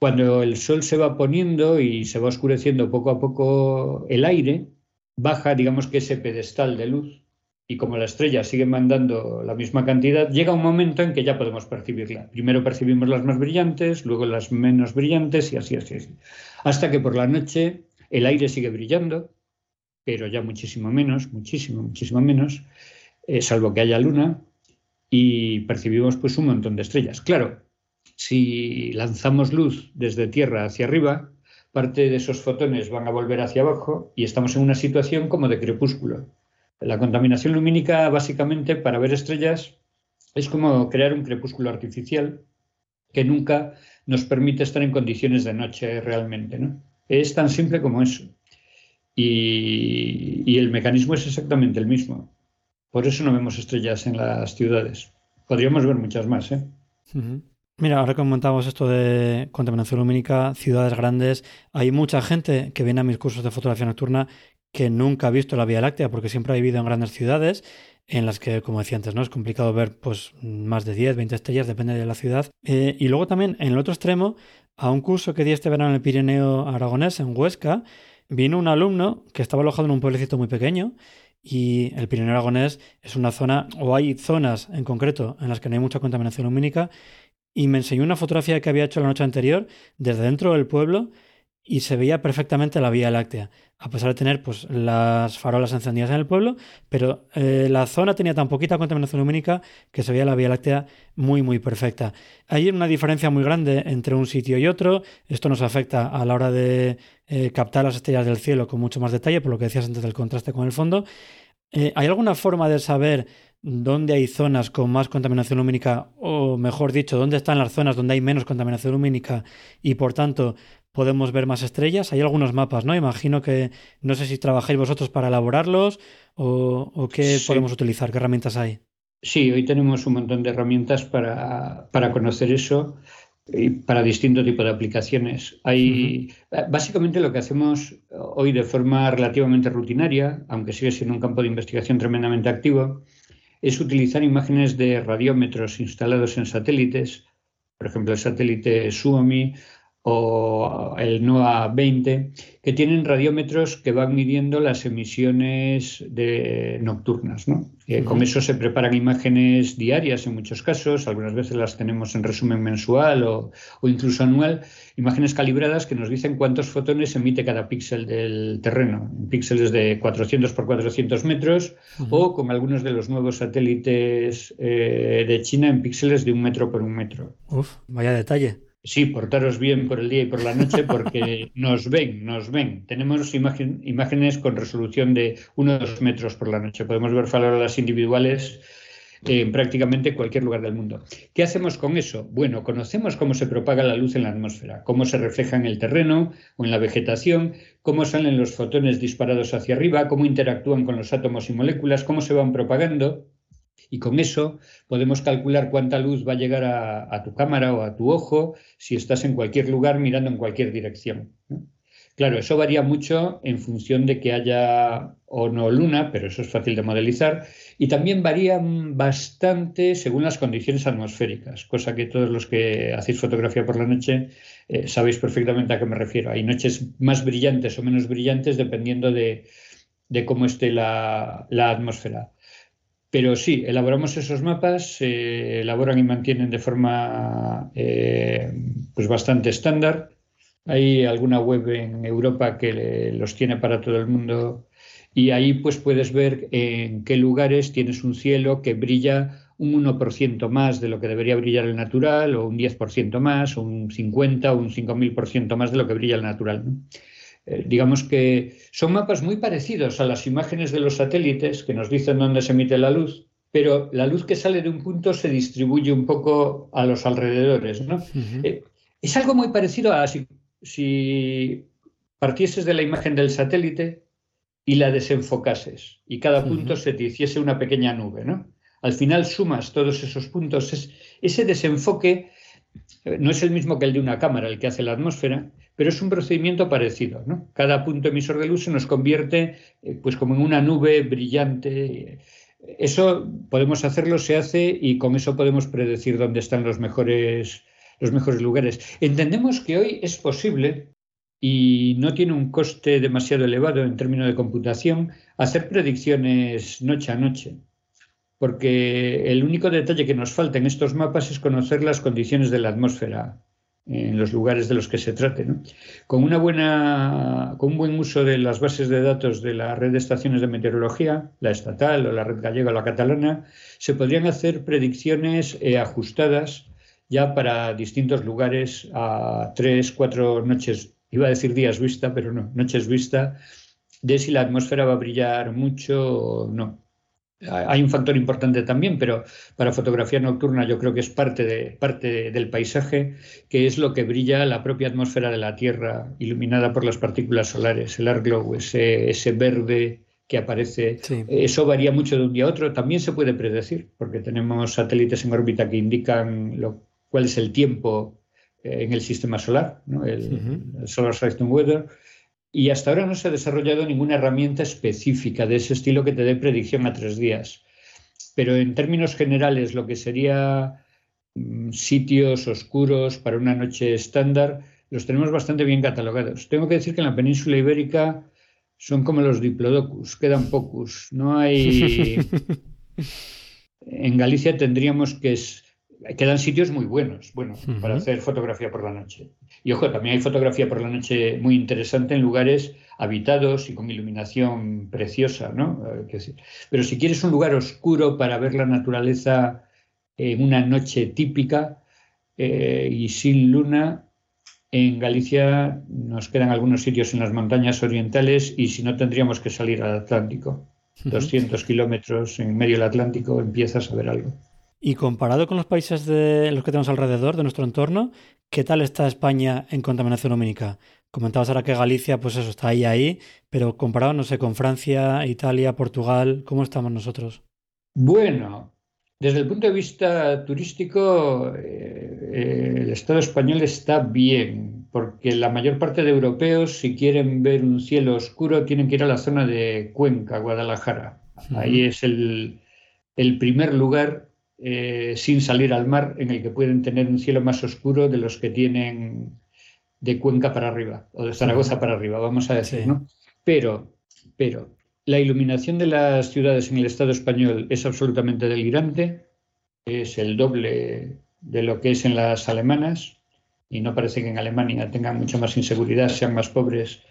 Cuando el sol se va poniendo y se va oscureciendo poco a poco el aire, baja, digamos que ese pedestal de luz y como la estrella sigue mandando la misma cantidad, llega un momento en que ya podemos percibirla. Primero percibimos las más brillantes, luego las menos brillantes y así, así, así. Hasta que por la noche el aire sigue brillando, pero ya muchísimo menos, muchísimo, muchísimo menos, eh, salvo que haya luna, y percibimos pues un montón de estrellas. Claro, si lanzamos luz desde Tierra hacia arriba, parte de esos fotones van a volver hacia abajo y estamos en una situación como de crepúsculo. La contaminación lumínica, básicamente, para ver estrellas, es como crear un crepúsculo artificial que nunca nos permite estar en condiciones de noche realmente. ¿no? Es tan simple como eso. Y, el mecanismo es exactamente el mismo. Por eso no vemos estrellas en las ciudades. Podríamos ver muchas más. ¿eh? Mira, ahora comentamos esto de contaminación lumínica, ciudades grandes, hay mucha gente que viene a mis cursos de fotografía nocturna que nunca ha visto la Vía Láctea porque siempre ha vivido en grandes ciudades en las que, como decía antes, ¿no? es complicado ver pues, más de 10, 20 estrellas, depende de la ciudad. Eh, y luego también, en el otro extremo, a un curso que di este verano en el Pirineo Aragonés, en Huesca, vino un alumno que estaba alojado en un pueblecito muy pequeño y el Pirineo Aragonés es una zona, o hay zonas en concreto en las que no hay mucha contaminación lumínica y me enseñó una fotografía que había hecho la noche anterior desde dentro del pueblo y se veía perfectamente la Vía Láctea, a pesar de tener pues, las farolas encendidas en el pueblo, pero eh, la zona tenía tan poquita contaminación lumínica que se veía la Vía Láctea muy, muy perfecta. Hay una diferencia muy grande entre un sitio y otro, esto nos afecta a la hora de eh, captar las estrellas del cielo con mucho más detalle, por lo que decías antes del contraste con el fondo. Eh, ¿Hay alguna forma de saber dónde hay zonas con más contaminación lumínica, o mejor dicho, dónde están las zonas donde hay menos contaminación lumínica y por tanto podemos ver más estrellas. Hay algunos mapas, ¿no? Imagino que no sé si trabajáis vosotros para elaborarlos o, qué podemos utilizar, qué herramientas hay. Sí, hoy tenemos un montón de herramientas para, para conocer eso y para distinto tipo de aplicaciones. Hay, Básicamente lo que hacemos hoy de forma relativamente rutinaria, aunque sigue siendo un campo de investigación tremendamente activo, es utilizar imágenes de radiómetros instalados en satélites, por ejemplo el satélite Suomi o el NOAA 20, que tienen radiómetros que van midiendo las emisiones de, nocturnas. ¿no? Eh, con eso se preparan imágenes diarias en muchos casos, algunas veces las tenemos en resumen mensual o, incluso anual, imágenes calibradas que nos dicen cuántos fotones emite cada píxel del terreno, píxeles de 400 por 400 metros o con algunos de los nuevos satélites eh, de China en píxeles de un metro por un metro. Uf, vaya detalle. Sí, portaros bien por el día y por la noche porque nos ven, nos ven. Tenemos imágenes con resolución de 1 o 2 metros por la noche. Podemos ver farolas individuales en prácticamente cualquier lugar del mundo. ¿Qué hacemos con eso? Bueno, conocemos cómo se propaga la luz en la atmósfera, cómo se refleja en el terreno o en la vegetación, cómo salen los fotones disparados hacia arriba, cómo interactúan con los átomos y moléculas, cómo se van propagando. Y con eso podemos calcular cuánta luz va a llegar a, tu cámara o a tu ojo si estás en cualquier lugar mirando en cualquier dirección. Claro, eso varía mucho en función de que haya o no luna, pero eso es fácil de modelizar, y también varía bastante según las condiciones atmosféricas, cosa que todos los que hacéis fotografía por la noche eh, sabéis perfectamente a qué me refiero. Hay noches más brillantes o menos brillantes dependiendo de, cómo esté la atmósfera. Pero sí, elaboramos esos mapas, se elaboran y mantienen de forma eh, pues bastante estándar. Hay alguna web en Europa que los tiene para todo el mundo y ahí pues puedes ver en qué lugares tienes un cielo que brilla un 1% más de lo que debería brillar el natural, o un 10% más, o un 50 o un 5.000% más de lo que brilla el natural. Eh, digamos que son mapas muy parecidos a las imágenes de los satélites que nos dicen dónde se emite la luz, pero la luz que sale de un punto se distribuye un poco a los alrededores. Eh, es algo muy parecido a si, partieses de la imagen del satélite y la desenfocases y cada punto se te hiciese una pequeña nube. ¿no? Al final sumas todos esos puntos. ese desenfoque eh, no es el mismo que el de una cámara, el que hace la atmósfera, pero es un procedimiento parecido. ¿no? Cada punto emisor de luz se nos convierte eh, pues como en una nube brillante. Eso podemos hacerlo, se hace y con eso podemos predecir dónde están los mejores, los mejores lugares. Entendemos que hoy es posible y no tiene un coste demasiado elevado en términos de computación hacer predicciones noche a noche porque el único detalle que nos falta en estos mapas es conocer las condiciones de la atmósfera en los lugares de los que se trate. Con, una buena, con un buen uso de las bases de datos de la red de estaciones de meteorología, la estatal o la red gallega o la catalana, se podrían hacer predicciones eh, ajustadas ya para distintos lugares a tres, cuatro noches, iba a decir días vista, pero no, noches vista de si la atmósfera va a brillar mucho o no. Hay un factor importante también, pero para fotografía nocturna yo creo que es parte, de, parte del paisaje, que es lo que brilla la propia atmósfera de la Tierra, iluminada por las partículas solares, el glow, ese, ese verde que aparece. Eso varía mucho de un día a otro. También se puede predecir, porque tenemos satélites en órbita que indican lo, cuál es el tiempo eh, en el sistema solar, el, Solar System Weather. Y hasta ahora no se ha desarrollado ninguna herramienta específica de ese estilo que te dé predicción a tres días. Pero en términos generales, lo que sería mm, sitios oscuros para una noche estándar, los tenemos bastante bien catalogados. Tengo que decir que en la península ibérica son como los diplodocus, quedan pocos. No hay. en Galicia tendríamos que. Quedan sitios muy buenos, bueno, para hacer fotografía por la noche. Y ojo, también hay fotografía por la noche muy interesante en lugares habitados y con iluminación preciosa, ¿no? Eh, pero si quieres un lugar oscuro para ver la naturaleza en una noche típica eh, y sin luna, en Galicia nos quedan algunos sitios en las montañas orientales y si no tendríamos que salir al Atlántico. 200 kilómetros en medio del Atlántico empiezas a ver algo. Y comparado con los países de los que tenemos alrededor de nuestro entorno, ¿qué tal está España en contaminación lumínica? Comentabas ahora que Galicia, pues eso, está ahí, ahí, pero comparado, no sé, con Francia, Italia, Portugal, ¿cómo estamos nosotros? Bueno, desde el punto de vista turístico, eh, eh, el Estado español está bien, porque la mayor parte de europeos, si quieren ver un cielo oscuro, tienen que ir a la zona de Cuenca, Guadalajara. Ahí es el primer lugar eh, sin salir al mar, en el que pueden tener un cielo más oscuro de los que tienen de Cuenca para arriba, o de Zaragoza para arriba, vamos a decir, ¿no? Pero, pero la iluminación de las ciudades en el Estado español es absolutamente delirante, es el doble de lo que es en las alemanas, y no parece que en Alemania tengan mucho más inseguridad, sean más pobres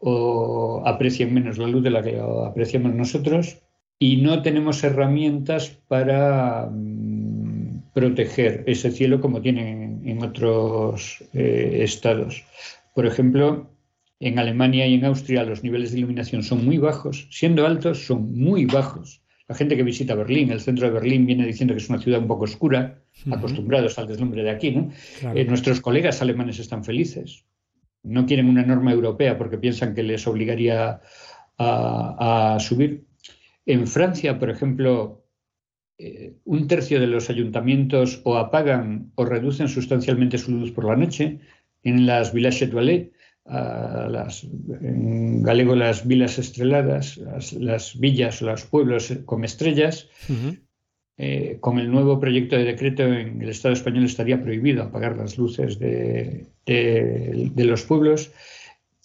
o aprecien menos la luz de la que apreciamos nosotros y no tenemos herramientas para mm, proteger ese cielo como tienen en otros eh, estados. Por ejemplo, en Alemania y en Austria los niveles de iluminación son muy bajos, siendo altos son muy bajos. La gente que visita Berlín, el centro de Berlín, viene diciendo que es una ciudad un poco oscura, acostumbrados al deslumbre de aquí. ¿no? Eh, nuestros colegas alemanes están felices. No quieren una norma europea porque piensan que les obligaría a subir. En Francia, por ejemplo, eh, un tercio de los ayuntamientos o apagan o reducen sustancialmente su luz por la noche. En las villas étoilées, las, en galego las vilas estreladas, las, villas o los pueblos con estrellas, eh, con el nuevo proyecto de decreto en el Estado español estaría prohibido apagar las luces de los pueblos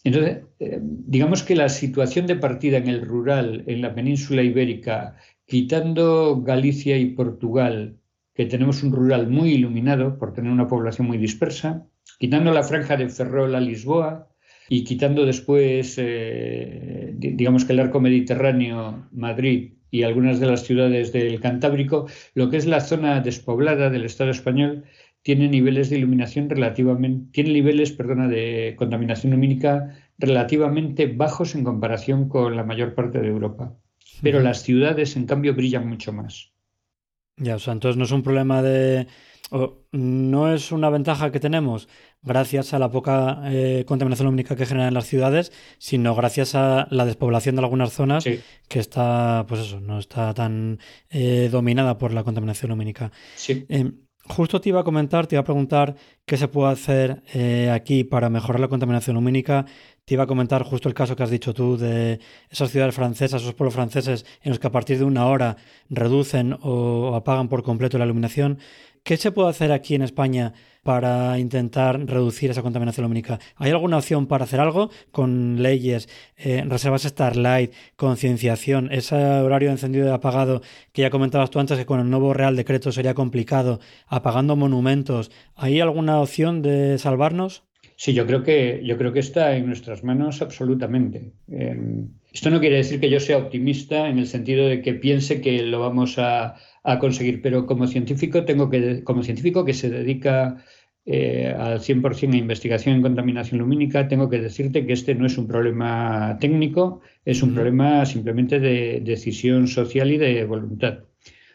entonces, eh, digamos que la situación de partida en el rural, en la península ibérica, quitando Galicia y Portugal, que tenemos un rural muy iluminado por tener una población muy dispersa, quitando la franja de Ferrol a Lisboa y quitando después, eh, digamos que el arco mediterráneo, Madrid y algunas de las ciudades del Cantábrico, lo que es la zona despoblada del Estado español, tiene niveles de iluminación relativamente, tiene niveles, perdona, de contaminación lumínica relativamente bajos en comparación con la mayor parte de Europa. Pero las ciudades, en cambio, brillan mucho más. Ya, o sea, entonces no es un problema de. no es una ventaja que tenemos gracias a la poca eh, contaminación lumínica que generan las ciudades, sino gracias a la despoblación de algunas zonas que está, pues eso, no está tan eh, dominada por la contaminación lumínica. Sí. Em, Justo te iba a comentar, te iba a preguntar qué se puede hacer eh, aquí para mejorar la contaminación lumínica. Te iba a comentar justo el caso que has dicho tú de esas ciudades francesas, esos pueblos franceses en los que a partir de una hora reducen o apagan por completo la iluminación. ¿Qué se puede hacer aquí en España para intentar reducir esa contaminación lumínica? ¿Hay alguna opción para hacer algo con leyes, eh, reservas Starlight, concienciación, ese horario encendido y apagado que ya comentabas tú antes que con el nuevo Real Decreto sería complicado, apagando monumentos? ¿Hay alguna opción de salvarnos? Sí, yo creo que, yo creo que está en nuestras manos absolutamente. Em, esto no quiere decir que yo sea optimista en el sentido de que piense que lo vamos a, a conseguir. Pero como científico tengo que, como científico que se dedica eh, al 100% en investigación en contaminación lumínica, tengo que decirte que este no es un problema técnico, es un problema simplemente de decisión social y de voluntad.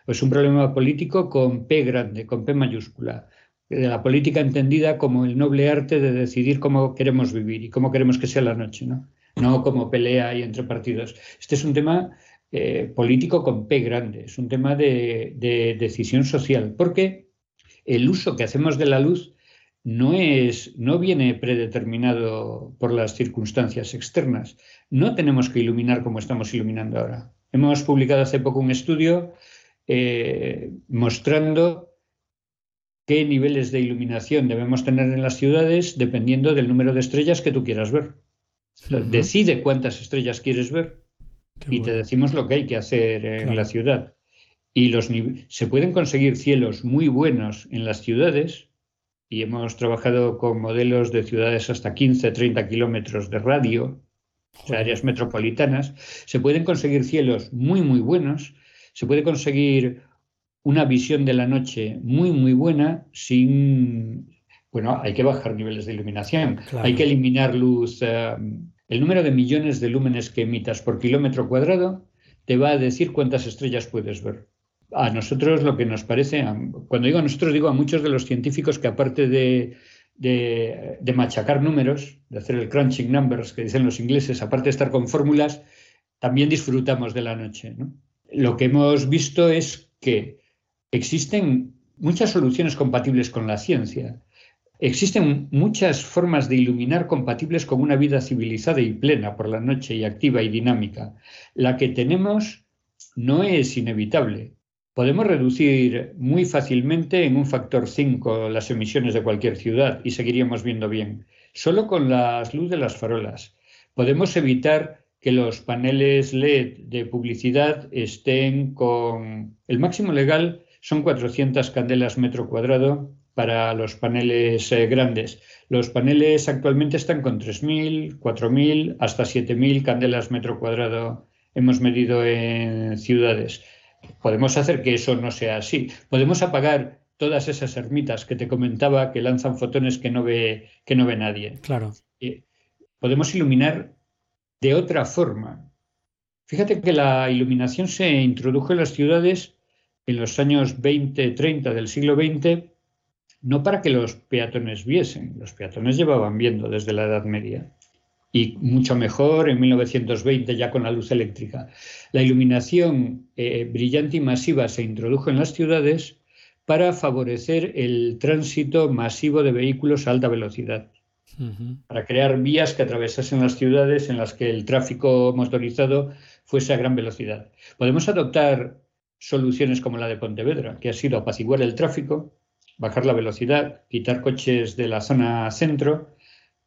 Es un problema político con P grande, con P mayúscula, de la política entendida como el noble arte de decidir cómo queremos vivir y cómo queremos que sea la noche, ¿no? No como pelea y entre partidos. Este es un tema eh, político con P grande, es un tema de, de decisión social, porque el uso que hacemos de la luz no, es, no viene predeterminado por las circunstancias externas. No tenemos que iluminar como estamos iluminando ahora. Hemos publicado hace poco un estudio eh, mostrando qué niveles de iluminación debemos tener en las ciudades dependiendo del número de estrellas que tú quieras ver. Decide cuántas estrellas quieres ver y te decimos lo que hay que hacer en la ciudad. Y los se pueden conseguir cielos muy buenos en las ciudades y hemos trabajado con modelos de ciudades hasta 15, 30 kilómetros de radio, o áreas metropolitanas, se pueden conseguir cielos muy, muy buenos, se puede conseguir una visión de la noche muy, muy buena sin... Bueno, hay que bajar niveles de iluminación, hay que eliminar luz. Eh, el número de millones de lúmenes que emitas por kilómetro cuadrado te va a decir cuántas estrellas puedes ver a nosotros lo que nos parece, cuando digo a nosotros digo a muchos de los científicos que aparte de, de, machacar números, de hacer el crunching numbers que dicen los ingleses, aparte de estar con fórmulas, también disfrutamos de la noche. Lo que hemos visto es que existen muchas soluciones compatibles con la ciencia. Existen muchas formas de iluminar compatibles con una vida civilizada y plena por la noche y activa y dinámica. La que tenemos no es inevitable podemos reducir muy fácilmente en un factor 5 las emisiones de cualquier ciudad y seguiríamos viendo bien. Solo con la luz de las farolas. Podemos evitar que los paneles LED de publicidad estén con... El máximo legal son 400 candelas metro cuadrado para los paneles eh, grandes. Los paneles actualmente están con 3.000, 4.000, hasta 7.000 candelas metro cuadrado hemos medido en ciudades. Podemos hacer que eso no sea así. Podemos apagar todas esas ermitas que te comentaba que lanzan fotones que no ve, que no ve nadie. Claro. Eh, podemos iluminar de otra forma. Fíjate que la iluminación se introdujo en las ciudades en los años 20, 30 del siglo XX, no para que los peatones viesen, los peatones llevaban viendo desde la Edad Media, y mucho mejor en 1920 ya con la luz eléctrica. La iluminación eh, brillante y masiva se introdujo en las ciudades para favorecer el tránsito masivo de vehículos a alta velocidad, para crear vías que atravesasen las ciudades en las que el tráfico motorizado fuese a gran velocidad. Podemos adoptar soluciones como la de Pontevedra, que ha sido apaciguar el tráfico, bajar la velocidad, quitar coches de la zona centro,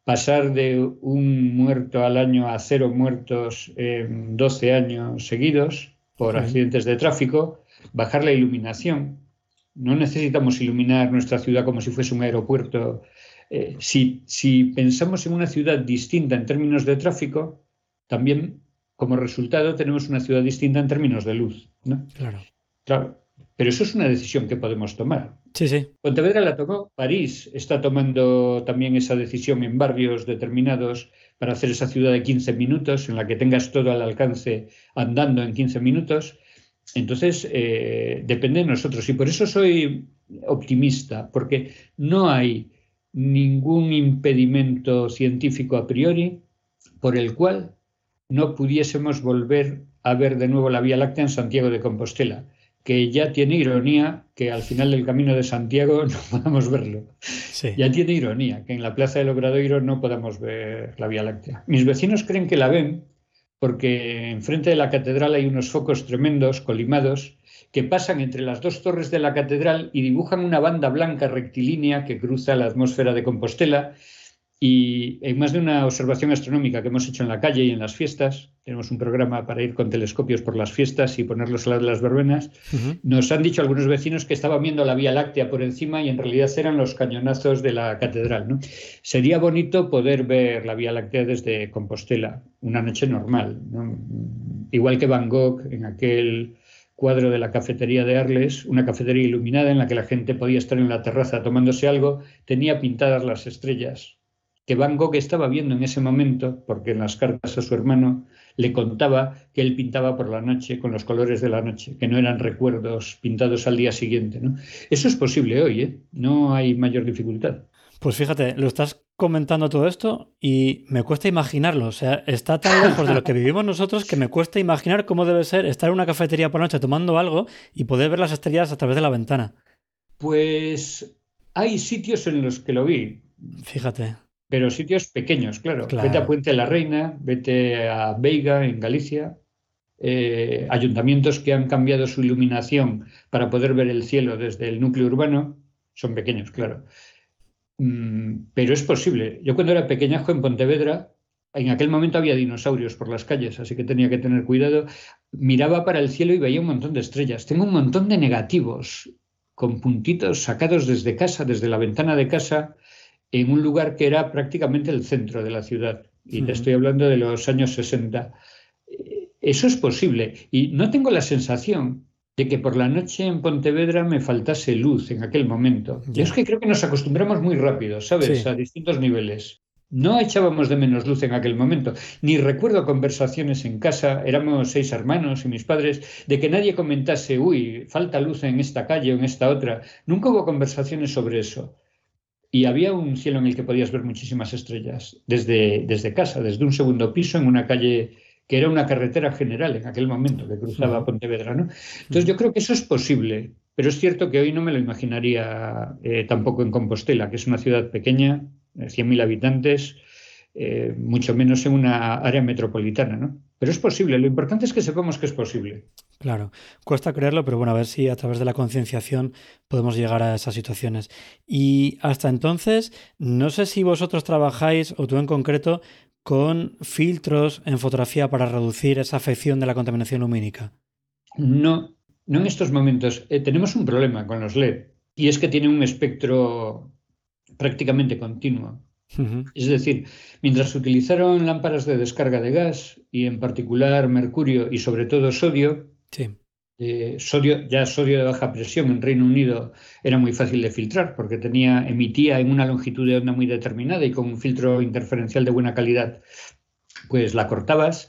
pasar de un muerto al año a cero muertos en 12 años seguidos por accidentes de tráfico, bajar la iluminación. No necesitamos iluminar nuestra ciudad como si fuese un aeropuerto. Eh, si, si, pensamos en una ciudad distinta en términos de tráfico, también como resultado tenemos una ciudad distinta en términos de luz. ¿no? Claro. Claro. Pero eso es una decisión que podemos tomar. Sí, sí. Pontevedra la tomó, París está tomando también esa decisión en barrios determinados para hacer esa ciudad de 15 minutos, en la que tengas todo al alcance andando en 15 minutos. Entonces, eh, depende de nosotros. Y por eso soy optimista, porque no hay ningún impedimento científico a priori por el cual no pudiésemos volver a ver de nuevo la Vía Láctea en Santiago de Compostela que ya tiene ironía que al final del camino de Santiago no podamos verlo. Ya tiene ironía que en la Plaza del Obradoiro no podamos ver la Vía Láctea. Mis vecinos creen que la ven porque enfrente de la catedral hay unos focos tremendos, colimados, que pasan entre las dos torres de la catedral y dibujan una banda blanca rectilínea que cruza la atmósfera de Compostela y en más de una observación astronómica que hemos hecho en la calle y en las fiestas, tenemos un programa para ir con telescopios por las fiestas y ponerlos a lado de las verbenas, nos han dicho algunos vecinos que estaban viendo la Vía Láctea por encima y en realidad eran los cañonazos de la catedral. ¿no? Sería bonito poder ver la Vía Láctea desde Compostela, una noche normal, igual que Van Gogh en aquel cuadro de la cafetería de Arles, una cafetería iluminada en la que la gente podía estar en la terraza tomándose algo, tenía pintadas las estrellas que Van Gogh estaba viendo en ese momento, porque en las cartas a su hermano le contaba que él pintaba por la noche con los colores de la noche, que no eran recuerdos pintados al día siguiente. ¿no? Eso es posible hoy, ¿eh? no hay mayor dificultad. Pues fíjate, lo estás comentando todo esto y me cuesta imaginarlo. O sea, está tan lejos de lo que vivimos nosotros que me cuesta imaginar cómo debe ser estar en una cafetería por la noche tomando algo y poder ver las estrellas a través de la ventana. Pues hay sitios en los que lo vi. Fíjate. Pero sitios pequeños, claro. Vete a Puente de la Reina, vete a Veiga, en Galicia. Eh, ayuntamientos que han cambiado su iluminación para poder ver el cielo desde el núcleo urbano. Son pequeños, claro. Mm, pero es posible. Yo cuando era pequeñajo en Pontevedra, en aquel momento había dinosaurios por las calles, así que tenía que tener cuidado. Miraba para el cielo y veía un montón de estrellas. Tengo un montón de negativos con puntitos sacados desde casa, desde la ventana de casa, en un lugar que era prácticamente el centro de la ciudad. Y te estoy hablando de los años 60. Eso es posible. Y no tengo la sensación de que por la noche en Pontevedra me faltase luz en aquel momento. Yo es que creo que nos acostumbramos muy rápido, ¿sabes? A distintos niveles. No echábamos de menos luz en aquel momento. Ni recuerdo conversaciones en casa, éramos seis hermanos y mis padres, de que nadie comentase, uy, falta luz en esta calle o en esta otra. Nunca hubo conversaciones sobre eso. Y había un cielo en el que podías ver muchísimas estrellas, desde, desde casa, desde un segundo piso, en una calle que era una carretera general en aquel momento que cruzaba Pontevedra. ¿no? Entonces yo creo que eso es posible, pero es cierto que hoy no me lo imaginaría eh, tampoco en Compostela, que es una ciudad pequeña, 100.000 eh, habitantes, eh, mucho menos en una área metropolitana. ¿no? Pero es posible, lo importante es que sepamos que es posible. Claro, cuesta creerlo, pero bueno, a ver si a través de la concienciación podemos llegar a esas situaciones. Y hasta entonces, no sé si vosotros trabajáis, o tú en concreto, con filtros en fotografía para reducir esa afección de la contaminación lumínica? No, no en estos momentos. Eh, tenemos un problema con los LED y es que tienen un espectro prácticamente continuo. Es decir, mientras se utilizaron lámparas de descarga de gas y en particular mercurio y sobre todo sodio, sí sodio, ya sodio de baja presión en Reino Unido era muy fácil de filtrar porque tenía, emitía en una longitud de onda muy determinada y con un filtro interferencial de buena calidad, pues la cortabas.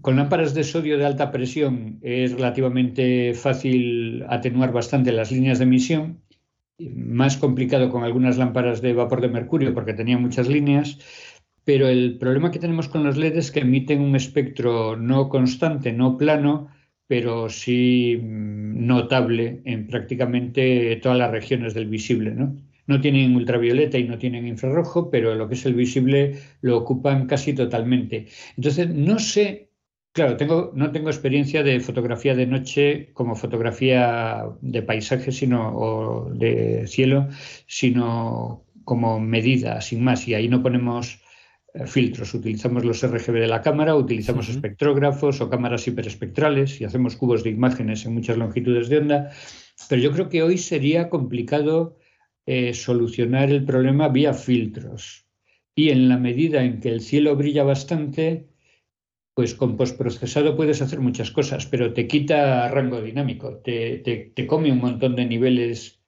Con lámparas de sodio de alta presión es relativamente fácil atenuar bastante las líneas de emisión, más complicado con algunas lámparas de vapor de mercurio porque tenía muchas líneas, pero el problema que tenemos con los LED es que emiten un espectro no constante, no plano, pero sí mm, notable en prácticamente todas las regiones del visible. ¿no? no tienen ultravioleta y no tienen infrarrojo, pero lo que es el visible lo ocupan casi totalmente. Entonces, no sé, claro, tengo, no tengo experiencia de fotografía de noche como fotografía de paisaje sino, o de cielo, sino como medida, sin más, y ahí no ponemos eh, filtros. Utilizamos los RGB de la cámara, utilizamos espectrógrafos o cámaras hiperespectrales y hacemos cubos de imágenes en muchas longitudes de onda. Pero yo creo que hoy sería complicado eh, solucionar el problema vía filtros. Y en la medida en que el cielo brilla bastante, pues con postprocesado puedes hacer muchas cosas, pero te quita rango dinámico, te, te come un montón de niveles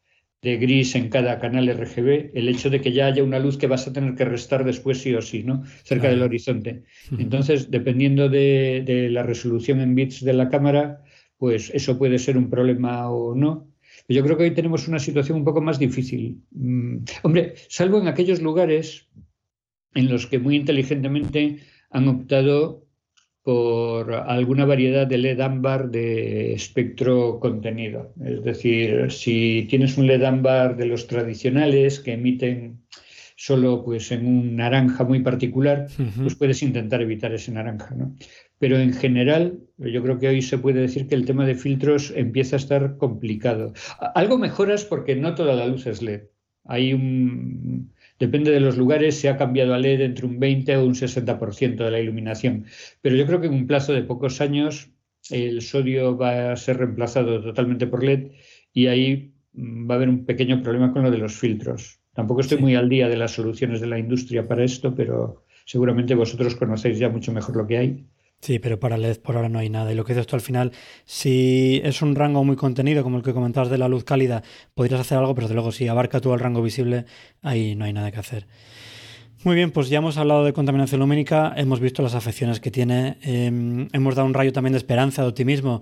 de gris en cada canal RGB, el hecho de que ya haya una luz que vas a tener que restar después sí o sí, ¿no? Cerca del horizonte. Entonces, dependiendo de, la resolución en bits de la cámara, pues eso puede ser un problema o no. Yo creo que hoy tenemos una situación un poco más difícil. Mm, hombre, salvo en aquellos lugares en los que muy inteligentemente han optado por alguna variedad de LED ámbar de espectro contenido. Es decir, si tienes un LED ámbar de los tradicionales que emiten solo pues, en un naranja muy particular, pues puedes intentar evitar ese naranja. ¿no? Pero en general, yo creo que hoy se puede decir que el tema de filtros empieza a estar complicado. Algo mejoras porque no toda la luz es LED. Hay un, Depende de los lugares, se ha cambiado a LED entre un 20 o un 60% de la iluminación. Pero yo creo que en un plazo de pocos años el sodio va a ser reemplazado totalmente por LED y ahí mm, va a haber un pequeño problema con lo de los filtros. Tampoco estoy muy al día de las soluciones de la industria para esto, pero seguramente vosotros conocéis ya mucho mejor lo que hay. Sí, pero para LED por ahora no hay nada. Y lo que dices tú al final, si es un rango muy contenido, como el que comentabas de la luz cálida, podrías hacer algo, pero desde luego si abarca todo el rango visible, ahí no hay nada que hacer. Muy bien, pues ya hemos hablado de contaminación lumínica, hemos visto las afecciones que tiene, em, hemos dado un rayo también de esperanza, de optimismo,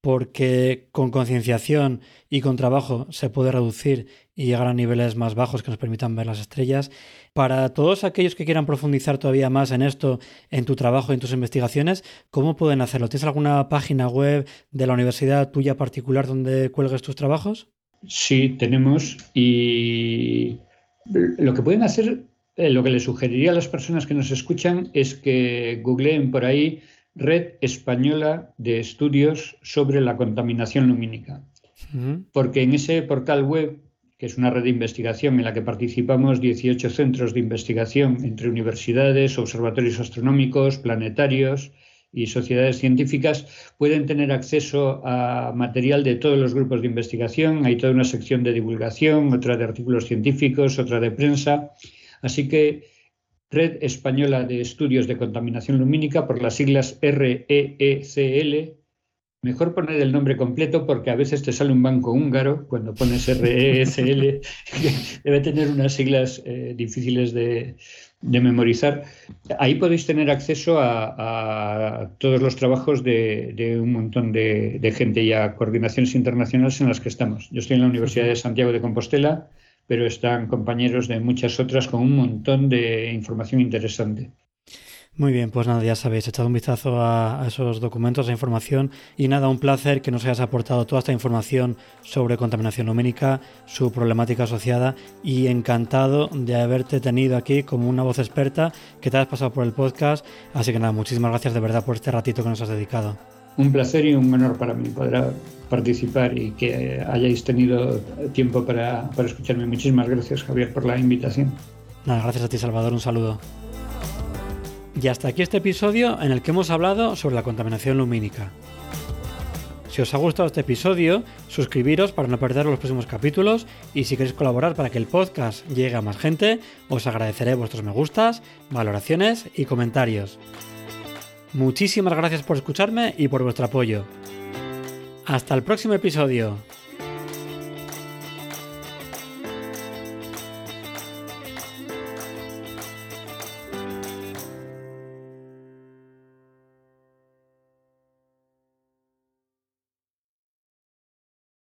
porque con concienciación y con trabajo se puede reducir y llegar a niveles más bajos que nos permitan ver las estrellas. Para todos aquellos que quieran profundizar todavía más en esto, en tu trabajo, en tus investigaciones, ¿cómo pueden hacerlo? ¿Tienes alguna página web de la universidad tuya particular donde cuelgues tus trabajos? Sí, tenemos. Y lo que pueden hacer, eh, lo que les sugeriría a las personas que nos escuchan es que googleen por ahí Red Española de Estudios sobre la Contaminación Lumínica. Porque en ese portal web, que es una red de investigación en la que participamos 18 centros de investigación entre universidades, observatorios astronómicos, planetarios y sociedades científicas, pueden tener acceso a material de todos los grupos de investigación. Hay toda una sección de divulgación, otra de artículos científicos, otra de prensa. Así que Red Española de Estudios de Contaminación Lumínica, por las siglas REECL. Mejor poner el nombre completo porque a veces te sale un banco húngaro cuando pones REECL, debe tener unas siglas eh, difíciles de, memorizar. Ahí podéis tener acceso a, todos los trabajos de, un montón de, gente y a coordinaciones internacionales en las que estamos. Yo estoy en la Universidad de Santiago de Compostela, pero están compañeros de muchas otras con un montón de información interesante. Muy bien, pues nada, ya sabéis, echado un vistazo a, esos documentos, a información y nada, un placer que nos hayas aportado toda esta información sobre contaminación lumínica, su problemática asociada y encantado de haberte tenido aquí como una voz experta que te has pasado por el podcast. Así que nada, muchísimas gracias de verdad por este ratito que nos has dedicado un placer y un honor para mí poder participar y que hayáis tenido tiempo para, escucharme. Muchísimas gracias, Javier, por la invitación. Nada, gracias a ti, Salvador. Un saludo. Y hasta aquí este episodio en el que hemos hablado sobre la contaminación lumínica. Si os ha gustado este episodio, suscribiros para no perder los próximos capítulos y si queréis colaborar para que el podcast llegue a más gente, os agradeceré vuestros me gustas, valoraciones y comentarios. Muchísimas gracias por escucharme y por vuestro apoyo. Hasta el próximo episodio.